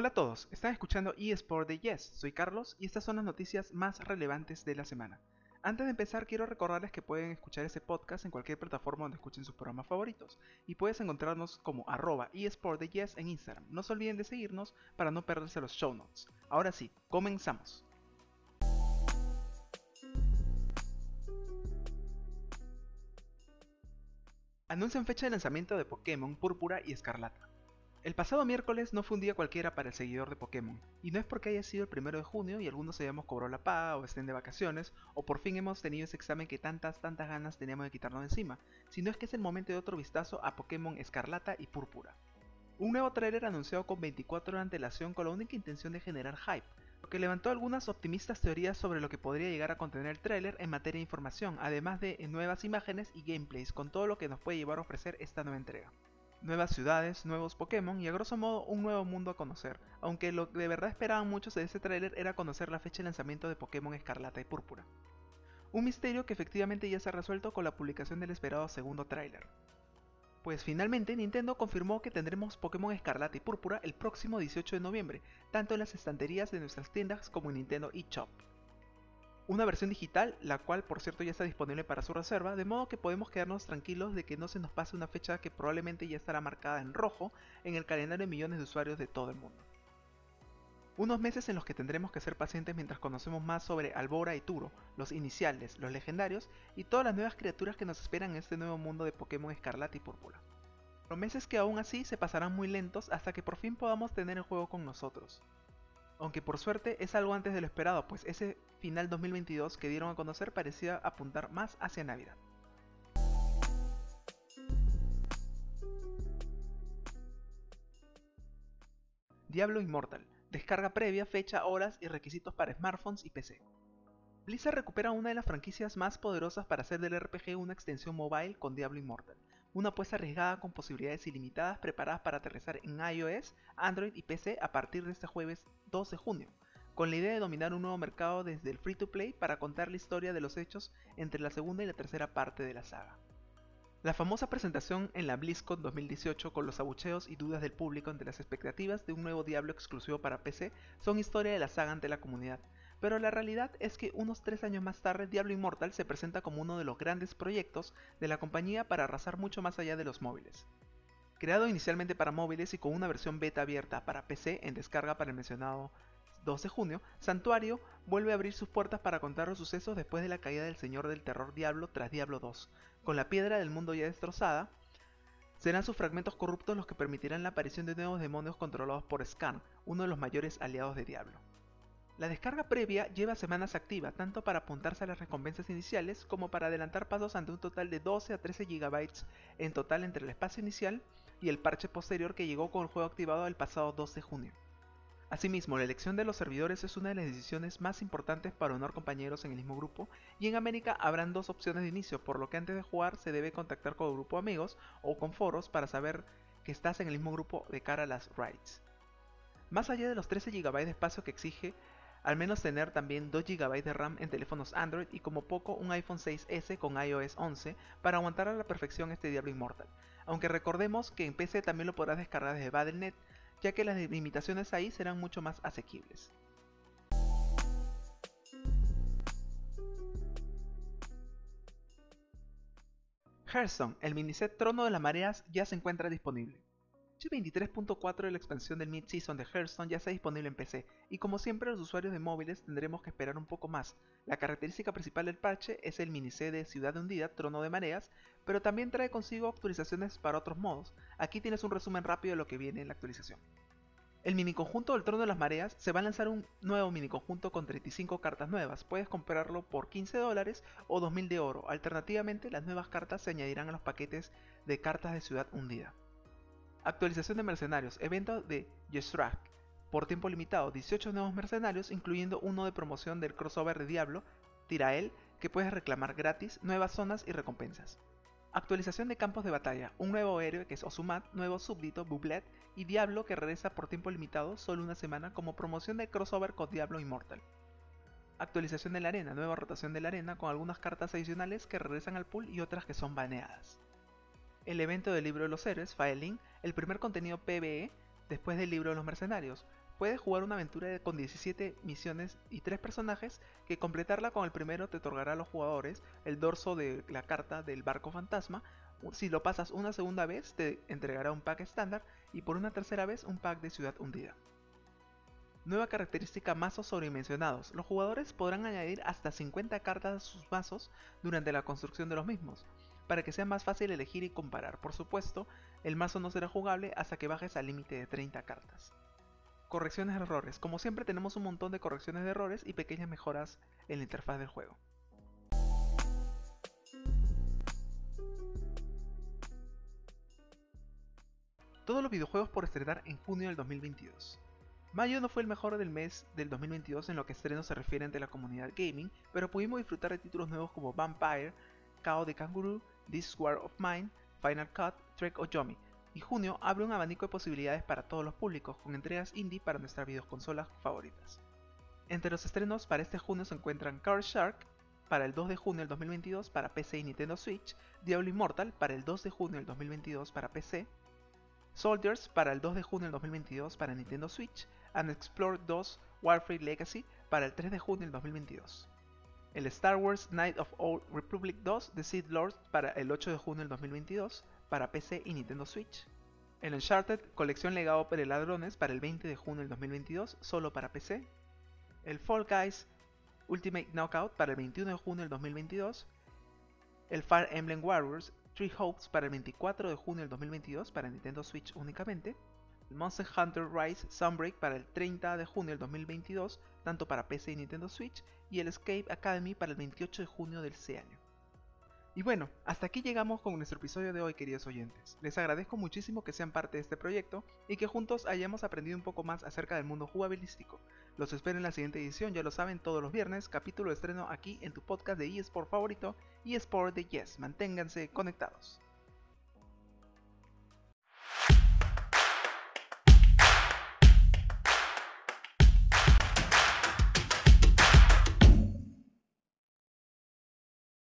Hola a todos, están escuchando eSport de Yes, soy Carlos y estas son las noticias más relevantes de la semana. Antes de empezar quiero recordarles que pueden escuchar ese podcast en cualquier plataforma donde escuchen sus programas favoritos y puedes encontrarnos como arroba eSport de Yes en Instagram. No se olviden de seguirnos para no perderse los show notes. Ahora sí, comenzamos. Anuncian fecha de lanzamiento de Pokémon Púrpura y Escarlata. El pasado miércoles no fue un día cualquiera para el seguidor de Pokémon, y no es porque haya sido el primero de junio y algunos hayamos cobrado la paga o estén de vacaciones, o por fin hemos tenido ese examen que tantas, tantas ganas teníamos de quitarnos encima, sino es que es el momento de otro vistazo a Pokémon Escarlata y Púrpura. Un nuevo trailer anunciado con 24 horas de antelación con la única intención de generar hype, lo que levantó algunas optimistas teorías sobre lo que podría llegar a contener el trailer en materia de información, además de nuevas imágenes y gameplays, con todo lo que nos puede llevar a ofrecer esta nueva entrega nuevas ciudades, nuevos Pokémon y a grosso modo un nuevo mundo a conocer, aunque lo que de verdad esperaban muchos de ese tráiler era conocer la fecha de lanzamiento de Pokémon Escarlata y Púrpura. Un misterio que efectivamente ya se ha resuelto con la publicación del esperado segundo tráiler. Pues finalmente Nintendo confirmó que tendremos Pokémon Escarlata y Púrpura el próximo 18 de noviembre, tanto en las estanterías de nuestras tiendas como en Nintendo eShop una versión digital, la cual por cierto ya está disponible para su reserva, de modo que podemos quedarnos tranquilos de que no se nos pase una fecha que probablemente ya estará marcada en rojo en el calendario de millones de usuarios de todo el mundo. Unos meses en los que tendremos que ser pacientes mientras conocemos más sobre Albora y Turo, los iniciales, los legendarios y todas las nuevas criaturas que nos esperan en este nuevo mundo de Pokémon Escarlata y Púrpura. Pero meses que aún así se pasarán muy lentos hasta que por fin podamos tener el juego con nosotros aunque por suerte es algo antes de lo esperado, pues ese final 2022 que dieron a conocer parecía apuntar más hacia Navidad. Diablo Immortal. Descarga previa, fecha, horas y requisitos para smartphones y PC. Blizzard recupera una de las franquicias más poderosas para hacer del RPG una extensión mobile con Diablo Immortal, una apuesta arriesgada con posibilidades ilimitadas preparadas para aterrizar en iOS, Android y PC a partir de este jueves 2 de junio, con la idea de dominar un nuevo mercado desde el free to play para contar la historia de los hechos entre la segunda y la tercera parte de la saga. La famosa presentación en la BlizzCon 2018 con los abucheos y dudas del público ante las expectativas de un nuevo Diablo exclusivo para PC son historia de la saga ante la comunidad, pero la realidad es que unos 3 años más tarde Diablo Immortal se presenta como uno de los grandes proyectos de la compañía para arrasar mucho más allá de los móviles. Creado inicialmente para móviles y con una versión beta abierta para PC en descarga para el mencionado 2 de junio, Santuario vuelve a abrir sus puertas para contar los sucesos después de la caída del Señor del Terror Diablo tras Diablo 2. Con la piedra del mundo ya destrozada, serán sus fragmentos corruptos los que permitirán la aparición de nuevos demonios controlados por Scan, uno de los mayores aliados de Diablo. La descarga previa lleva semanas activa, tanto para apuntarse a las recompensas iniciales como para adelantar pasos ante un total de 12 a 13 GB en total entre el espacio inicial y el parche posterior que llegó con el juego activado el pasado 2 de junio. Asimismo, la elección de los servidores es una de las decisiones más importantes para unir compañeros en el mismo grupo, y en América habrán dos opciones de inicio, por lo que antes de jugar se debe contactar con el grupo de amigos o con foros para saber que estás en el mismo grupo de cara a las raids. Más allá de los 13 GB de espacio que exige, al menos tener también 2 GB de RAM en teléfonos Android y como poco un iPhone 6S con iOS 11 para aguantar a la perfección este Diablo Immortal. Aunque recordemos que en PC también lo podrás descargar desde Battle.net, ya que las limitaciones ahí serán mucho más asequibles. Hearthstone, el miniset Trono de las Mareas ya se encuentra disponible. 23.4 de la expansión del mid-season de Hearthstone ya está disponible en PC, y como siempre los usuarios de móviles tendremos que esperar un poco más. La característica principal del parche es el mini de Ciudad Hundida, Trono de Mareas, pero también trae consigo actualizaciones para otros modos. Aquí tienes un resumen rápido de lo que viene en la actualización. El mini conjunto del Trono de las Mareas se va a lanzar un nuevo mini conjunto con 35 cartas nuevas. Puedes comprarlo por 15 dólares o 2000 de oro. Alternativamente, las nuevas cartas se añadirán a los paquetes de cartas de Ciudad Hundida. Actualización de mercenarios, evento de Yesrak. Por tiempo limitado, 18 nuevos mercenarios, incluyendo uno de promoción del crossover de Diablo, Tirael, que puedes reclamar gratis, nuevas zonas y recompensas. Actualización de campos de batalla, un nuevo héroe que es Osumat, nuevo súbdito, Bublet y Diablo que regresa por tiempo limitado, solo una semana, como promoción de crossover con Diablo Immortal. Actualización de la arena, nueva rotación de la arena con algunas cartas adicionales que regresan al pool y otras que son baneadas el evento del libro de los héroes, Filing, el primer contenido PvE después del libro de los mercenarios. Puedes jugar una aventura con 17 misiones y 3 personajes que completarla con el primero te otorgará a los jugadores el dorso de la carta del barco fantasma. Si lo pasas una segunda vez te entregará un pack estándar y por una tercera vez un pack de ciudad hundida. Nueva característica mazos sobredimensionados. Los jugadores podrán añadir hasta 50 cartas a sus mazos durante la construcción de los mismos, para que sea más fácil elegir y comparar. Por supuesto, el mazo no será jugable hasta que bajes al límite de 30 cartas. Correcciones de errores. Como siempre tenemos un montón de correcciones de errores y pequeñas mejoras en la interfaz del juego. Todos los videojuegos por estrenar en junio del 2022. Mayo no fue el mejor del mes del 2022 en lo que estrenos se refiere ante la comunidad gaming, pero pudimos disfrutar de títulos nuevos como Vampire, Chaos de Kangaroo, This War of Mine, Final Cut, Trek o Yomi, y junio abre un abanico de posibilidades para todos los públicos, con entregas indie para nuestras videoconsolas favoritas. Entre los estrenos para este junio se encuentran Card Shark para el 2 de junio del 2022 para PC y Nintendo Switch, Diablo Immortal para el 2 de junio del 2022 para PC, Soldiers para el 2 de junio del 2022 para Nintendo Switch, and Explore 2 Warfare Legacy para el 3 de junio del 2022. El Star Wars Knight of Old Republic 2 The Sith Lords para el 8 de junio del 2022, para PC y Nintendo Switch. El Uncharted Colección Legado de Ladrones para el 20 de junio del 2022, solo para PC. El Fall Guys Ultimate Knockout para el 21 de junio del 2022. El Fire Emblem Warriors Three Hopes para el 24 de junio del 2022 para Nintendo Switch únicamente. El Monster Hunter Rise Sunbreak para el 30 de junio del 2022, tanto para PC y Nintendo Switch. Y el Escape Academy para el 28 de junio del ese año. Y bueno, hasta aquí llegamos con nuestro episodio de hoy queridos oyentes. Les agradezco muchísimo que sean parte de este proyecto y que juntos hayamos aprendido un poco más acerca del mundo jugabilístico. Los espero en la siguiente edición, ya lo saben, todos los viernes, capítulo de estreno aquí en tu podcast de eSport favorito, eSport de Yes. Manténganse conectados.